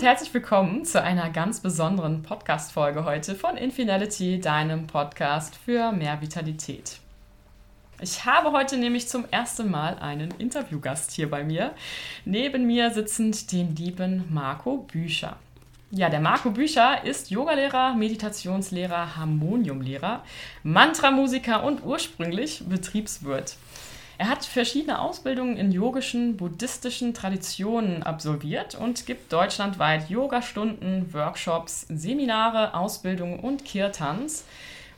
und herzlich willkommen zu einer ganz besonderen Podcast-Folge heute von Infinality, deinem Podcast für mehr Vitalität. Ich habe heute nämlich zum ersten Mal einen Interviewgast hier bei mir. Neben mir sitzend den lieben Marco Bücher. Ja, der Marco Bücher ist Yogalehrer, Meditationslehrer, Harmoniumlehrer, Mantramusiker und ursprünglich Betriebswirt. Er hat verschiedene Ausbildungen in yogischen, buddhistischen Traditionen absolviert und gibt deutschlandweit Yogastunden, Workshops, Seminare, Ausbildungen und Kirtans,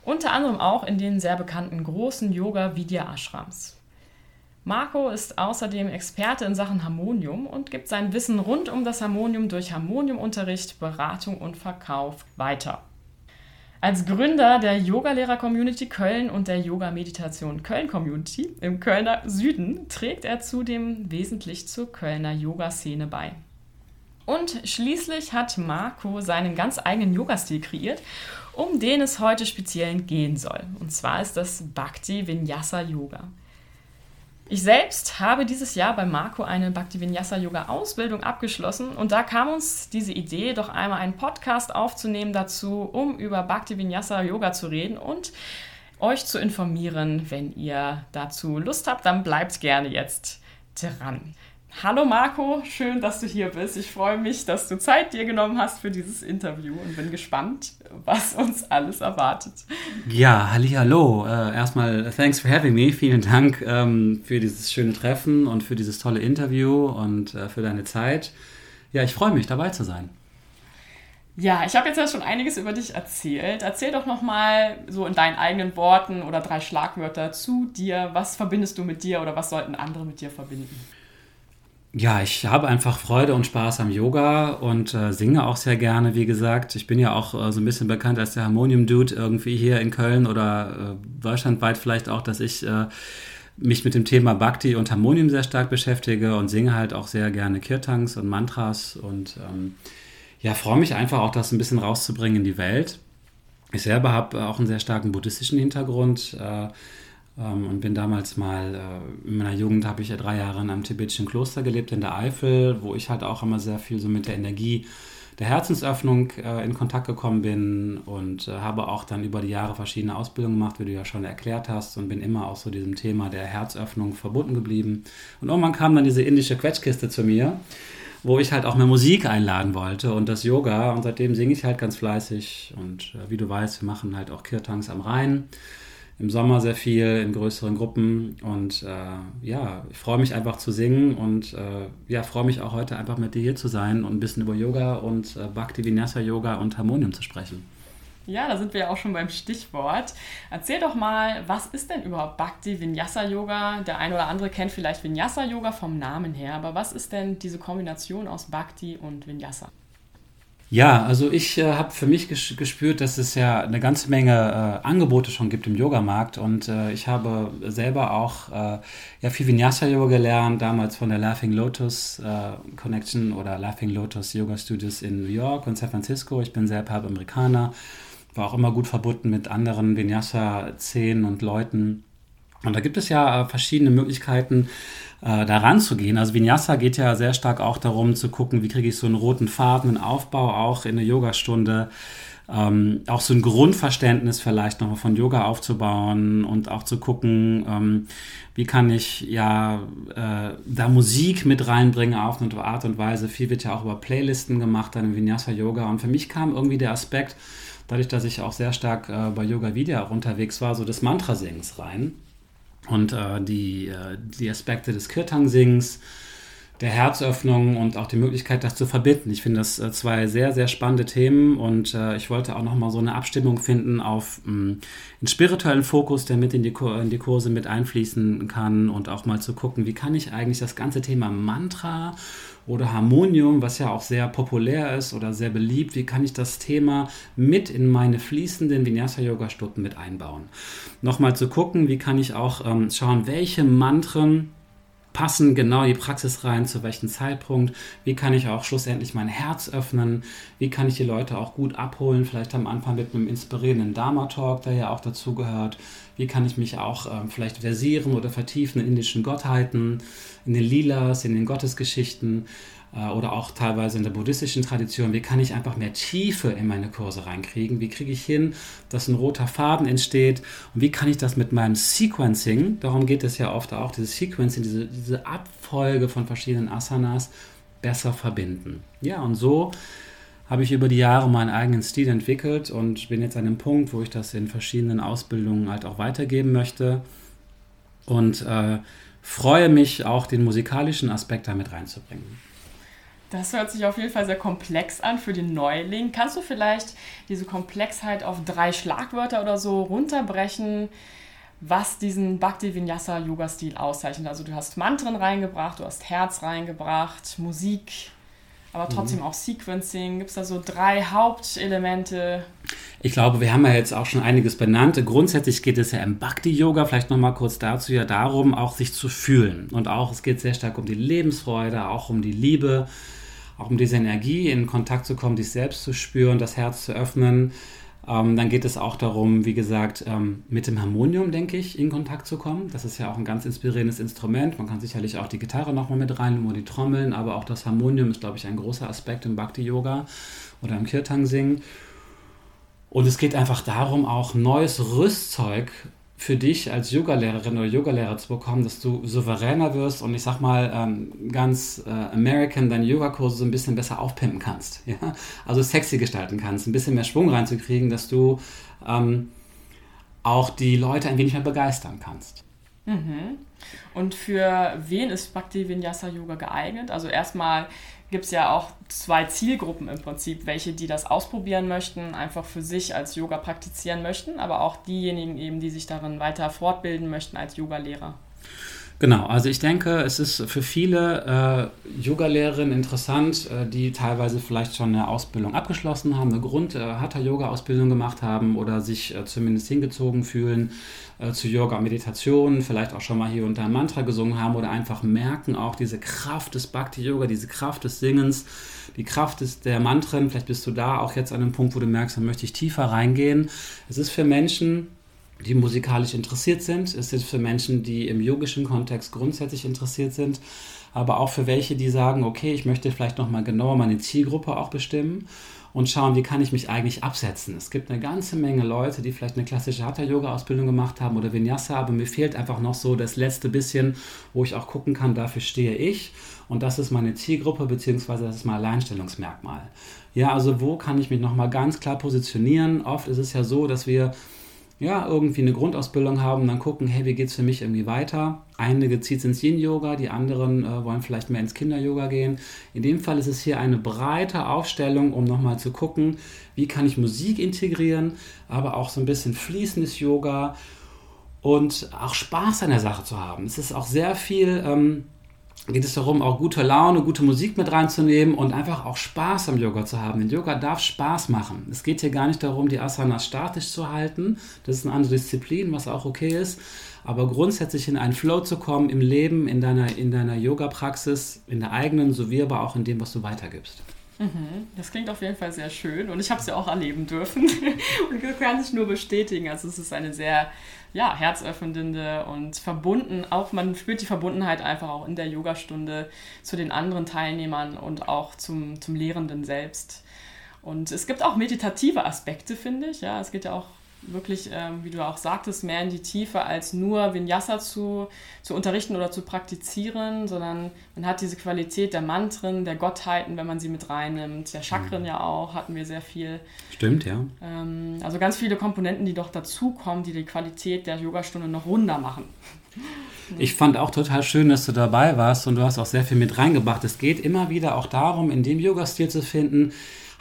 unter anderem auch in den sehr bekannten großen Yoga-Vidya-Ashrams. Marco ist außerdem Experte in Sachen Harmonium und gibt sein Wissen rund um das Harmonium durch Harmoniumunterricht, Beratung und Verkauf weiter. Als Gründer der Yogalehrer-Community Köln und der Yoga-Meditation Köln-Community im Kölner Süden trägt er zudem wesentlich zur Kölner Yoga-Szene bei. Und schließlich hat Marco seinen ganz eigenen Yoga-Stil kreiert, um den es heute speziell gehen soll. Und zwar ist das Bhakti Vinyasa Yoga. Ich selbst habe dieses Jahr bei Marco eine Bhakti-Vinyasa Yoga Ausbildung abgeschlossen und da kam uns diese Idee, doch einmal einen Podcast aufzunehmen dazu, um über Bhakti-Vinyasa Yoga zu reden und euch zu informieren. Wenn ihr dazu Lust habt, dann bleibt gerne jetzt dran. Hallo Marco, schön, dass du hier bist. Ich freue mich, dass du Zeit dir genommen hast für dieses Interview und bin gespannt, was uns alles erwartet. Ja, hallo. Äh, erstmal thanks for having me. Vielen Dank ähm, für dieses schöne Treffen und für dieses tolle Interview und äh, für deine Zeit. Ja, ich freue mich, dabei zu sein. Ja, ich habe jetzt ja schon einiges über dich erzählt. Erzähl doch noch mal so in deinen eigenen Worten oder drei Schlagwörter zu dir. Was verbindest du mit dir oder was sollten andere mit dir verbinden? Ja, ich habe einfach Freude und Spaß am Yoga und äh, singe auch sehr gerne, wie gesagt. Ich bin ja auch äh, so ein bisschen bekannt als der Harmonium-Dude irgendwie hier in Köln oder äh, deutschlandweit vielleicht auch, dass ich äh, mich mit dem Thema Bhakti und Harmonium sehr stark beschäftige und singe halt auch sehr gerne Kirtans und Mantras und ähm, ja, freue mich einfach auch, das ein bisschen rauszubringen in die Welt. Ich selber habe auch einen sehr starken buddhistischen Hintergrund äh, und bin damals mal, äh, in meiner Jugend habe ich ja drei Jahre in einem tibetischen Kloster gelebt, in der Eifel, wo ich halt auch immer sehr viel so mit der Energie der Herzensöffnung äh, in Kontakt gekommen bin und äh, habe auch dann über die Jahre verschiedene Ausbildungen gemacht, wie du ja schon erklärt hast, und bin immer auch so diesem Thema der Herzöffnung verbunden geblieben. Und irgendwann kam dann diese indische Quetschkiste zu mir, wo ich halt auch mehr Musik einladen wollte und das Yoga. Und seitdem singe ich halt ganz fleißig. Und wie du weißt, wir machen halt auch Kirtans am Rhein im Sommer sehr viel in größeren Gruppen und äh, ja, ich freue mich einfach zu singen und äh, ja, freue mich auch heute einfach mit dir hier zu sein und ein bisschen über Yoga und äh, Bhakti Vinyasa Yoga und Harmonium zu sprechen. Ja, da sind wir ja auch schon beim Stichwort. Erzähl doch mal, was ist denn überhaupt Bhakti Vinyasa Yoga? Der eine oder andere kennt vielleicht Vinyasa Yoga vom Namen her, aber was ist denn diese Kombination aus Bhakti und Vinyasa? Ja, also ich äh, habe für mich gespürt, dass es ja eine ganze Menge äh, Angebote schon gibt im Yogamarkt und äh, ich habe selber auch äh, ja viel Vinyasa Yoga gelernt, damals von der Laughing Lotus äh, Connection oder Laughing Lotus Yoga Studios in New York und San Francisco. Ich bin selber halb Amerikaner, war auch immer gut verbunden mit anderen Vinyasa-Szenen und Leuten. Und da gibt es ja äh, verschiedene Möglichkeiten, äh, da ranzugehen. Also Vinyasa geht ja sehr stark auch darum zu gucken, wie kriege ich so einen roten Faden, einen Aufbau auch in der Yogastunde. Ähm, auch so ein Grundverständnis vielleicht nochmal von Yoga aufzubauen und auch zu gucken, ähm, wie kann ich ja äh, da Musik mit reinbringen auf eine Art und Weise. Viel wird ja auch über Playlisten gemacht, dann im Vinyasa Yoga. Und für mich kam irgendwie der Aspekt, dadurch, dass ich auch sehr stark äh, bei Yoga Vidya unterwegs war, so des Mantrasingens rein und äh, die, äh, die Aspekte des Kirtang-Sings, der Herzöffnung und auch die Möglichkeit, das zu verbinden. Ich finde das äh, zwei sehr, sehr spannende Themen und äh, ich wollte auch nochmal so eine Abstimmung finden auf mh, mm, einen spirituellen Fokus, der mit in die, in die Kurse mit einfließen kann und auch mal zu gucken, wie kann ich eigentlich das ganze Thema Mantra oder Harmonium, was ja auch sehr populär ist oder sehr beliebt, wie kann ich das Thema mit in meine fließenden Vinyasa-Yoga-Stunden mit einbauen? Nochmal zu gucken, wie kann ich auch ähm, schauen, welche Mantren passen genau die Praxis rein, zu welchem Zeitpunkt, wie kann ich auch schlussendlich mein Herz öffnen, wie kann ich die Leute auch gut abholen, vielleicht am Anfang mit einem inspirierenden Dharma-Talk, der ja auch dazu gehört, wie kann ich mich auch ähm, vielleicht versieren oder vertiefen in indischen Gottheiten, in den Lilas, in den Gottesgeschichten. Äh, oder auch teilweise in der buddhistischen Tradition, wie kann ich einfach mehr Tiefe in meine Kurse reinkriegen? Wie kriege ich hin, dass ein roter Faden entsteht? Und wie kann ich das mit meinem Sequencing, darum geht es ja oft auch, dieses Sequencing, diese, diese Abfolge von verschiedenen Asanas besser verbinden? Ja, und so habe ich über die Jahre meinen eigenen Stil entwickelt und bin jetzt an dem Punkt, wo ich das in verschiedenen Ausbildungen halt auch weitergeben möchte und äh, freue mich auch den musikalischen Aspekt damit reinzubringen. Das hört sich auf jeden Fall sehr komplex an für den Neuling. Kannst du vielleicht diese Komplexheit auf drei Schlagwörter oder so runterbrechen, was diesen Bhakti Vinyasa Yoga Stil auszeichnet? Also du hast Mantren reingebracht, du hast Herz reingebracht, Musik, aber trotzdem mhm. auch Sequencing. Gibt es da so drei Hauptelemente? Ich glaube, wir haben ja jetzt auch schon einiges benannt. Grundsätzlich geht es ja im Bhakti-Yoga, vielleicht nochmal kurz dazu, ja darum, auch sich zu fühlen. Und auch, es geht sehr stark um die Lebensfreude, auch um die Liebe, auch um diese Energie in Kontakt zu kommen, dich selbst zu spüren, das Herz zu öffnen. Ähm, dann geht es auch darum, wie gesagt, ähm, mit dem Harmonium, denke ich, in Kontakt zu kommen. Das ist ja auch ein ganz inspirierendes Instrument. Man kann sicherlich auch die Gitarre nochmal mit rein, oder die Trommeln, aber auch das Harmonium ist, glaube ich, ein großer Aspekt im Bhakti-Yoga oder im Kirtan-Singen. Und es geht einfach darum, auch neues Rüstzeug für dich als Yogalehrerin oder Yogalehrer zu bekommen, dass du souveräner wirst und ich sag mal ähm, ganz äh, American deine Yogakurse so ein bisschen besser aufpimpen kannst. Ja? Also sexy gestalten kannst, ein bisschen mehr Schwung reinzukriegen, dass du ähm, auch die Leute ein wenig mehr begeistern kannst. Mhm. Und für wen ist Bhakti Vinyasa Yoga geeignet? Also erstmal gibt es ja auch zwei Zielgruppen im Prinzip, welche die das ausprobieren möchten, einfach für sich als Yoga praktizieren möchten, aber auch diejenigen eben, die sich darin weiter fortbilden möchten als Yogalehrer. Genau, also ich denke, es ist für viele äh, Yogalehrerinnen interessant, äh, die teilweise vielleicht schon eine Ausbildung abgeschlossen haben, eine Grund-Hatha-Yoga-Ausbildung äh, gemacht haben oder sich äh, zumindest hingezogen fühlen äh, zu Yoga und Meditation, vielleicht auch schon mal hier und da ein Mantra gesungen haben oder einfach merken auch diese Kraft des Bhakti-Yoga, diese Kraft des Singens, die Kraft des, der Mantren. Vielleicht bist du da auch jetzt an einem Punkt, wo du merkst, da möchte ich tiefer reingehen. Es ist für Menschen, die musikalisch interessiert sind. Es ist für Menschen, die im yogischen Kontext grundsätzlich interessiert sind, aber auch für welche, die sagen, okay, ich möchte vielleicht noch mal genauer meine Zielgruppe auch bestimmen und schauen, wie kann ich mich eigentlich absetzen. Es gibt eine ganze Menge Leute, die vielleicht eine klassische Hatha-Yoga-Ausbildung gemacht haben oder Vinyasa, aber mir fehlt einfach noch so das letzte bisschen, wo ich auch gucken kann, dafür stehe ich und das ist meine Zielgruppe, beziehungsweise das ist mein Alleinstellungsmerkmal. Ja, also wo kann ich mich nochmal ganz klar positionieren? Oft ist es ja so, dass wir ja, irgendwie eine Grundausbildung haben, dann gucken, hey, wie geht es für mich irgendwie weiter? Einige zieht es ins Yin-Yoga, die anderen äh, wollen vielleicht mehr ins Kinder-Yoga gehen. In dem Fall ist es hier eine breite Aufstellung, um nochmal zu gucken, wie kann ich Musik integrieren, aber auch so ein bisschen fließendes Yoga und auch Spaß an der Sache zu haben. Es ist auch sehr viel ähm, geht es darum, auch gute Laune, gute Musik mit reinzunehmen und einfach auch Spaß am Yoga zu haben. Denn Yoga darf Spaß machen. Es geht hier gar nicht darum, die Asanas statisch zu halten. Das ist eine andere Disziplin, was auch okay ist. Aber grundsätzlich in einen Flow zu kommen im Leben, in deiner, in deiner Yoga-Praxis, in der eigenen, sowie aber auch in dem, was du weitergibst. Mhm, das klingt auf jeden Fall sehr schön und ich habe es ja auch erleben dürfen und kann sich nur bestätigen. Also es ist eine sehr ja, herzöffnende und verbunden, auch man spürt die Verbundenheit einfach auch in der Yogastunde zu den anderen Teilnehmern und auch zum, zum Lehrenden selbst. Und es gibt auch meditative Aspekte, finde ich. Ja, es geht ja auch wirklich, ähm, wie du auch sagtest, mehr in die Tiefe als nur Vinyasa zu, zu unterrichten oder zu praktizieren, sondern man hat diese Qualität der Mantren, der Gottheiten, wenn man sie mit reinnimmt, der Chakren mhm. ja auch, hatten wir sehr viel. Stimmt, ja. Ähm, also ganz viele Komponenten, die doch dazukommen, die die Qualität der Yogastunde noch runder machen. Ich fand auch total schön, dass du dabei warst und du hast auch sehr viel mit reingebracht. Es geht immer wieder auch darum, in dem Yoga-Stil zu finden,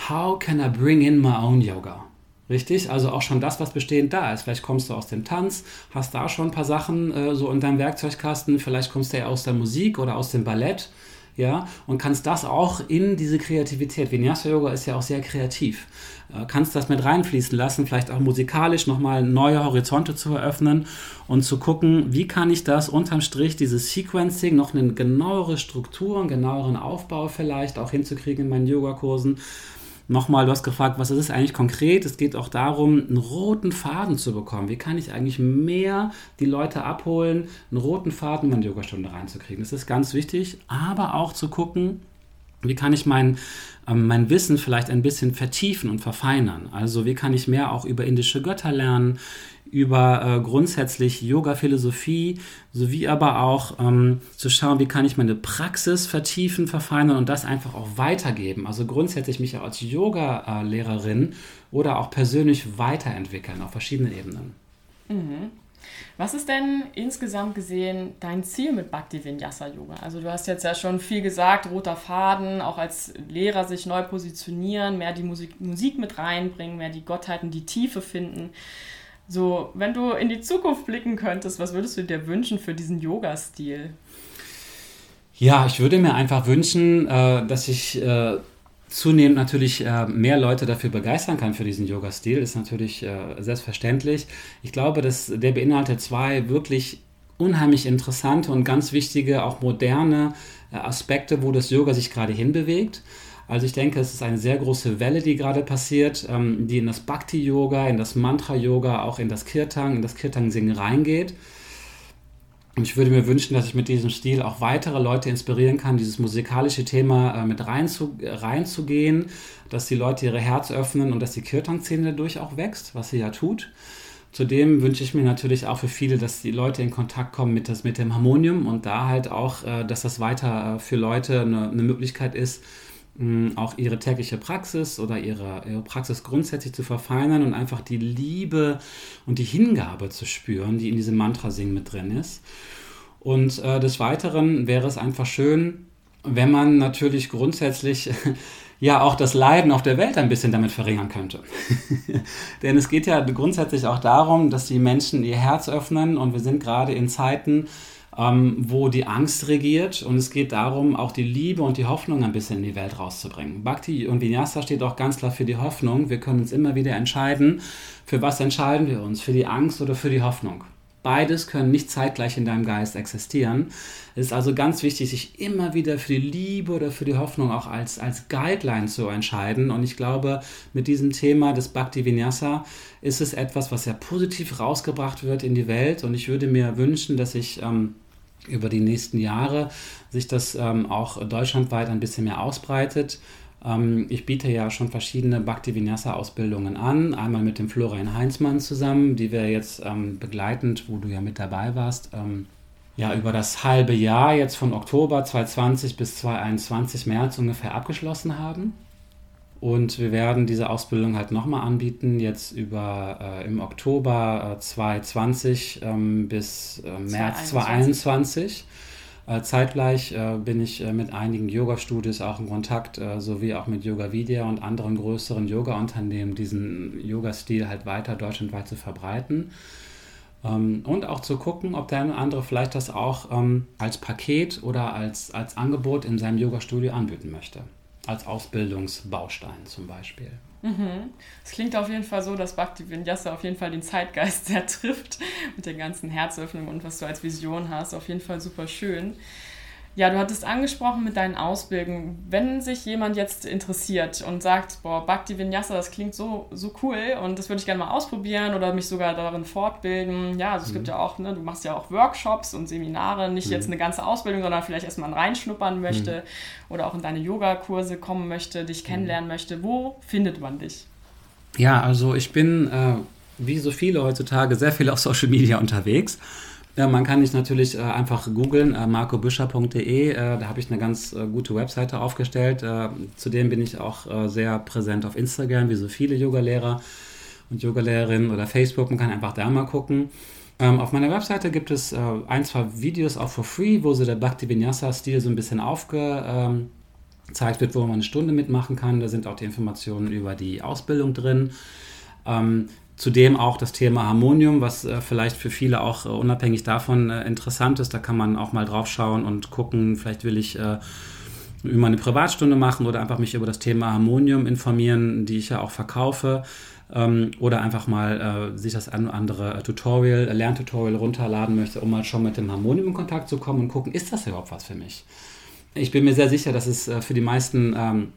how can I bring in my own Yoga? Richtig, also auch schon das, was bestehend da ist. Vielleicht kommst du aus dem Tanz, hast da schon ein paar Sachen äh, so in deinem Werkzeugkasten, vielleicht kommst du ja aus der Musik oder aus dem Ballett, ja, und kannst das auch in diese Kreativität. Vinyasa Yoga ist ja auch sehr kreativ. Äh, kannst das mit reinfließen lassen, vielleicht auch musikalisch nochmal neue Horizonte zu eröffnen und zu gucken, wie kann ich das unterm Strich, dieses Sequencing, noch eine genauere Struktur, einen genaueren Aufbau vielleicht auch hinzukriegen in meinen Yogakursen Nochmal, du hast gefragt, was ist es eigentlich konkret? Es geht auch darum, einen roten Faden zu bekommen. Wie kann ich eigentlich mehr die Leute abholen, einen roten Faden in meine Yogastunde reinzukriegen? Das ist ganz wichtig, aber auch zu gucken, wie kann ich mein, ähm, mein Wissen vielleicht ein bisschen vertiefen und verfeinern? Also wie kann ich mehr auch über indische Götter lernen, über äh, grundsätzlich Yoga-Philosophie, sowie aber auch ähm, zu schauen, wie kann ich meine Praxis vertiefen, verfeinern und das einfach auch weitergeben. Also grundsätzlich mich als Yoga-Lehrerin oder auch persönlich weiterentwickeln auf verschiedenen Ebenen. Mhm. Was ist denn insgesamt gesehen dein Ziel mit Bhakti Vinyasa Yoga? Also du hast jetzt ja schon viel gesagt, roter Faden, auch als Lehrer sich neu positionieren, mehr die Musik, Musik mit reinbringen, mehr die Gottheiten, die Tiefe finden. So, wenn du in die Zukunft blicken könntest, was würdest du dir wünschen für diesen Yoga-Stil? Ja, ich würde mir einfach wünschen, äh, dass ich äh, zunehmend natürlich äh, mehr Leute dafür begeistern kann für diesen Yoga-Stil, ist natürlich selbstverständlich. Ich glaube, dass der beinhaltet zwei wirklich unheimlich interessante und ganz wichtige, auch moderne Aspekte, wo das Yoga sich gerade hinbewegt. Also ich denke, es ist eine sehr große Welle, die gerade passiert, ähm, die in das Bhakti-Yoga, in das Mantra-Yoga, auch in das Kirtan, in das Kirtan-Singen reingeht. Und ich würde mir wünschen, dass ich mit diesem Stil auch weitere Leute inspirieren kann, dieses musikalische Thema äh, mit reinzu, reinzugehen, dass die Leute ihre Herz öffnen und dass die Kirtan-Szene dadurch auch wächst, was sie ja tut. Zudem wünsche ich mir natürlich auch für viele, dass die Leute in Kontakt kommen mit, das, mit dem Harmonium und da halt auch, äh, dass das weiter äh, für Leute eine, eine Möglichkeit ist, auch ihre tägliche Praxis oder ihre, ihre Praxis grundsätzlich zu verfeinern und einfach die Liebe und die Hingabe zu spüren, die in diesem Mantra-Singen mit drin ist. Und äh, des Weiteren wäre es einfach schön, wenn man natürlich grundsätzlich ja auch das Leiden auf der Welt ein bisschen damit verringern könnte. Denn es geht ja grundsätzlich auch darum, dass die Menschen ihr Herz öffnen und wir sind gerade in Zeiten, ähm, wo die Angst regiert und es geht darum, auch die Liebe und die Hoffnung ein bisschen in die Welt rauszubringen. Bhakti und Vinyasa steht auch ganz klar für die Hoffnung. Wir können uns immer wieder entscheiden, für was entscheiden wir uns, für die Angst oder für die Hoffnung. Beides können nicht zeitgleich in deinem Geist existieren. Es ist also ganz wichtig, sich immer wieder für die Liebe oder für die Hoffnung auch als, als Guideline zu entscheiden. Und ich glaube, mit diesem Thema des Bhakti Vinyasa ist es etwas, was sehr positiv rausgebracht wird in die Welt. Und ich würde mir wünschen, dass ich ähm, über die nächsten Jahre sich das ähm, auch deutschlandweit ein bisschen mehr ausbreitet. Ähm, ich biete ja schon verschiedene Bhakti Vinyasa Ausbildungen an, einmal mit dem Florian Heinzmann zusammen, die wir jetzt ähm, begleitend, wo du ja mit dabei warst, ähm, ja über das halbe Jahr jetzt von Oktober 2020 bis 2021 März ungefähr abgeschlossen haben. Und wir werden diese Ausbildung halt nochmal anbieten, jetzt über äh, im Oktober äh, 2020 ähm, bis äh, März 2021. Äh, zeitgleich äh, bin ich äh, mit einigen Yoga-Studios auch in Kontakt, sowie auch mit Yoga Vidya und anderen größeren Yoga-Unternehmen, diesen Yoga-Stil halt weiter deutschlandweit zu verbreiten. Ähm, und auch zu gucken, ob der eine oder andere vielleicht das auch ähm, als Paket oder als, als Angebot in seinem Yoga-Studio anbieten möchte als Ausbildungsbaustein zum Beispiel. Mhm. Es klingt auf jeden Fall so, dass Bhakti Vinyasa auf jeden Fall den Zeitgeist sehr trifft mit der ganzen Herzöffnung und was du als Vision hast. Auf jeden Fall super schön. Ja, du hattest angesprochen mit deinen Ausbildungen. Wenn sich jemand jetzt interessiert und sagt, boah, Bhakti Vinyasa, das klingt so, so cool und das würde ich gerne mal ausprobieren oder mich sogar darin fortbilden. Ja, also es mhm. gibt ja auch, ne, du machst ja auch Workshops und Seminare, nicht mhm. jetzt eine ganze Ausbildung, sondern vielleicht erstmal reinschnuppern möchte mhm. oder auch in deine Yogakurse kommen möchte, dich kennenlernen möchte. Wo findet man dich? Ja, also ich bin, äh, wie so viele heutzutage, sehr viel auf Social Media unterwegs. Ja, man kann mich natürlich äh, einfach googeln, äh, marcobüscher.de. Äh, da habe ich eine ganz äh, gute Webseite aufgestellt. Zudem bin ich auch sehr präsent auf Instagram, wie so viele Yogalehrer und Yogalehrerinnen oder Facebook. Man kann einfach da mal gucken. Ähm, auf meiner Webseite gibt es ein, zwei Videos auch for free, wo so der Bhakti Vinyasa-Stil so ein bisschen aufgezeigt ähm, wird, wo man eine Stunde mitmachen kann. Da sind auch die Informationen über die Ausbildung drin. Ähm, Zudem auch das Thema Harmonium, was äh, vielleicht für viele auch äh, unabhängig davon äh, interessant ist. Da kann man auch mal drauf schauen und gucken, vielleicht will ich äh, über eine Privatstunde machen oder einfach mich über das Thema Harmonium informieren, die ich ja auch verkaufe. Ähm, oder einfach mal äh, sich das ein andere Tutorial, äh, Lerntutorial runterladen möchte, um mal schon mit dem Harmonium in Kontakt zu kommen und gucken, ist das überhaupt was für mich? Ich bin mir sehr sicher, dass es für die meisten ähm,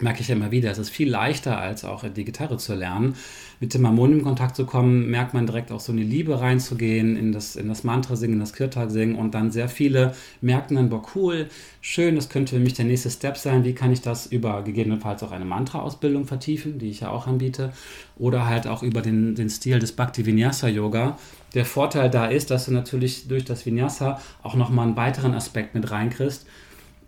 merke ich ja immer wieder, es ist viel leichter, als auch die Gitarre zu lernen. Mit dem Harmonium in Kontakt zu kommen, merkt man direkt auch so eine Liebe reinzugehen, in das, in das Mantra singen, in das Kirtag singen und dann sehr viele merken dann, boah, cool, schön, das könnte für mich der nächste Step sein. Wie kann ich das über gegebenenfalls auch eine Mantra-Ausbildung vertiefen, die ich ja auch anbiete, oder halt auch über den, den Stil des Bhakti Vinyasa Yoga. Der Vorteil da ist, dass du natürlich durch das Vinyasa auch nochmal einen weiteren Aspekt mit reinkriegst,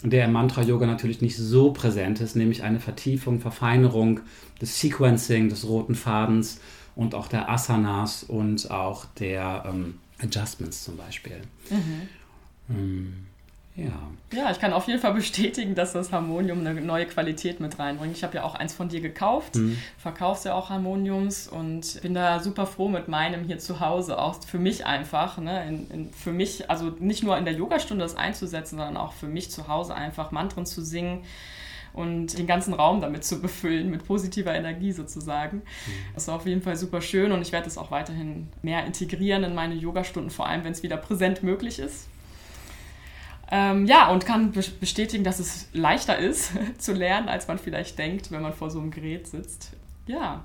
der im Mantra-Yoga natürlich nicht so präsent ist, nämlich eine Vertiefung, Verfeinerung des Sequencing, des roten Fadens und auch der Asanas und auch der ähm, Adjustments zum Beispiel. Mhm. Ja. Ja, ich kann auf jeden Fall bestätigen, dass das Harmonium eine neue Qualität mit reinbringt. Ich habe ja auch eins von dir gekauft, mhm. verkaufst ja auch Harmoniums und bin da super froh mit meinem hier zu Hause, auch für mich einfach, ne, in, in, für mich, also nicht nur in der Yogastunde das einzusetzen, sondern auch für mich zu Hause einfach Mantren zu singen und den ganzen Raum damit zu befüllen, mit positiver Energie sozusagen. Mhm. Das ist auf jeden Fall super schön und ich werde es auch weiterhin mehr integrieren in meine Yogastunden, vor allem wenn es wieder präsent möglich ist. Ähm, ja, und kann bestätigen, dass es leichter ist zu lernen, als man vielleicht denkt, wenn man vor so einem Gerät sitzt. Ja,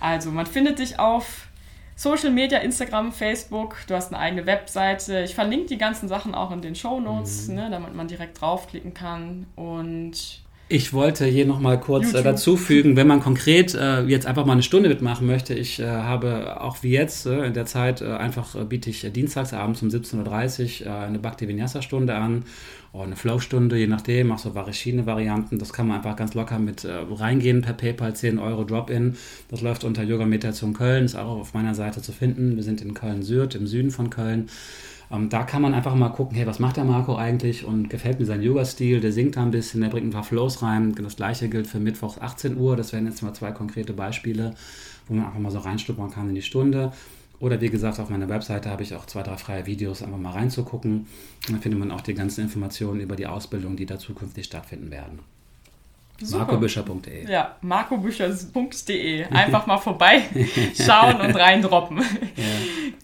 also man findet dich auf Social Media, Instagram, Facebook, du hast eine eigene Webseite. Ich verlinke die ganzen Sachen auch in den Show Notes, mhm. ne, damit man direkt draufklicken kann. Und ich wollte hier nochmal kurz äh, dazu fügen, wenn man konkret äh, jetzt einfach mal eine Stunde mitmachen möchte. Ich äh, habe auch wie jetzt äh, in der Zeit äh, einfach äh, biete ich dienstagsabends um 17.30 Uhr eine Bhakti Vinyasa Stunde an oder eine Flow-Stunde, je nachdem, auch so verschiedene Varianten. Das kann man einfach ganz locker mit reingehen per PayPal, 10 Euro Drop-In. Das läuft unter Yoga Meditation Köln, ist auch auf meiner Seite zu finden. Wir sind in Köln-Süd, im Süden von Köln. Ähm, da kann man einfach mal gucken, hey, was macht der Marco eigentlich und gefällt mir sein Yoga-Stil, der singt da ein bisschen, der bringt ein paar Flows rein. Das gleiche gilt für Mittwochs 18 Uhr, das wären jetzt mal zwei konkrete Beispiele, wo man einfach mal so reinstuppern kann in die Stunde. Oder wie gesagt, auf meiner Webseite habe ich auch zwei, drei freie Videos, einfach mal reinzugucken. Dann findet man auch die ganzen Informationen über die Ausbildung, die da zukünftig stattfinden werden. Markobüscher.de. Ja, markobücher.de. Einfach mal vorbeischauen und reindroppen. Ja.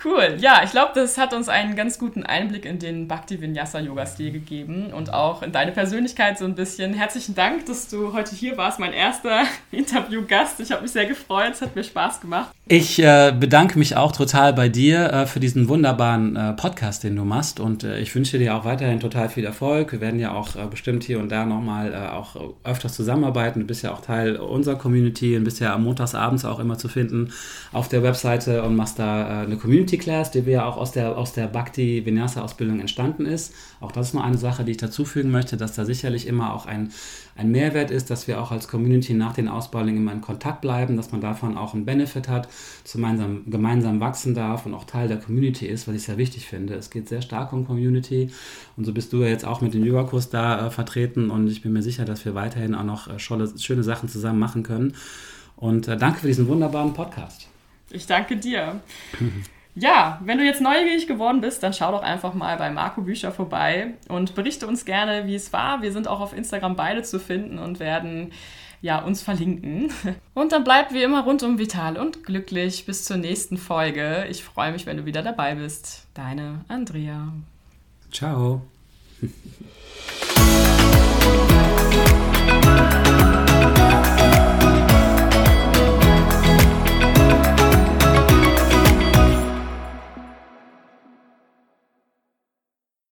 Cool. Ja, ich glaube, das hat uns einen ganz guten Einblick in den Bhakti Vinyasa Yoga Stil gegeben und auch in deine Persönlichkeit so ein bisschen. Herzlichen Dank, dass du heute hier warst, mein erster Interviewgast. Ich habe mich sehr gefreut, es hat mir Spaß gemacht. Ich äh, bedanke mich auch total bei dir äh, für diesen wunderbaren äh, Podcast, den du machst und äh, ich wünsche dir auch weiterhin total viel Erfolg. Wir werden ja auch äh, bestimmt hier und da nochmal äh, auch öfters zusammenarbeiten. Du bist ja auch Teil unserer Community und bist ja am montagsabends auch immer zu finden auf der Webseite und machst da eine Community Class, die wir ja auch aus der, aus der Bhakti Vinyasa Ausbildung entstanden ist. Auch das ist nur eine Sache, die ich dazufügen möchte, dass da sicherlich immer auch ein, ein Mehrwert ist, dass wir auch als Community nach den Ausbildungen immer in Kontakt bleiben, dass man davon auch einen Benefit hat, gemeinsam, gemeinsam wachsen darf und auch Teil der Community ist, was ich sehr wichtig finde. Es geht sehr stark um Community und so bist du ja jetzt auch mit dem Yoga-Kurs da äh, vertreten und ich bin mir sicher, dass wir weiterhin auch noch äh, schöne, schöne Sachen zusammen machen können. Und äh, danke für diesen wunderbaren Podcast. Ich danke dir. Ja, wenn du jetzt neugierig geworden bist, dann schau doch einfach mal bei Marco Bücher vorbei und berichte uns gerne, wie es war. Wir sind auch auf Instagram beide zu finden und werden ja uns verlinken. Und dann bleibt wie immer rundum vital und glücklich bis zur nächsten Folge. Ich freue mich, wenn du wieder dabei bist. Deine Andrea. Ciao. thank you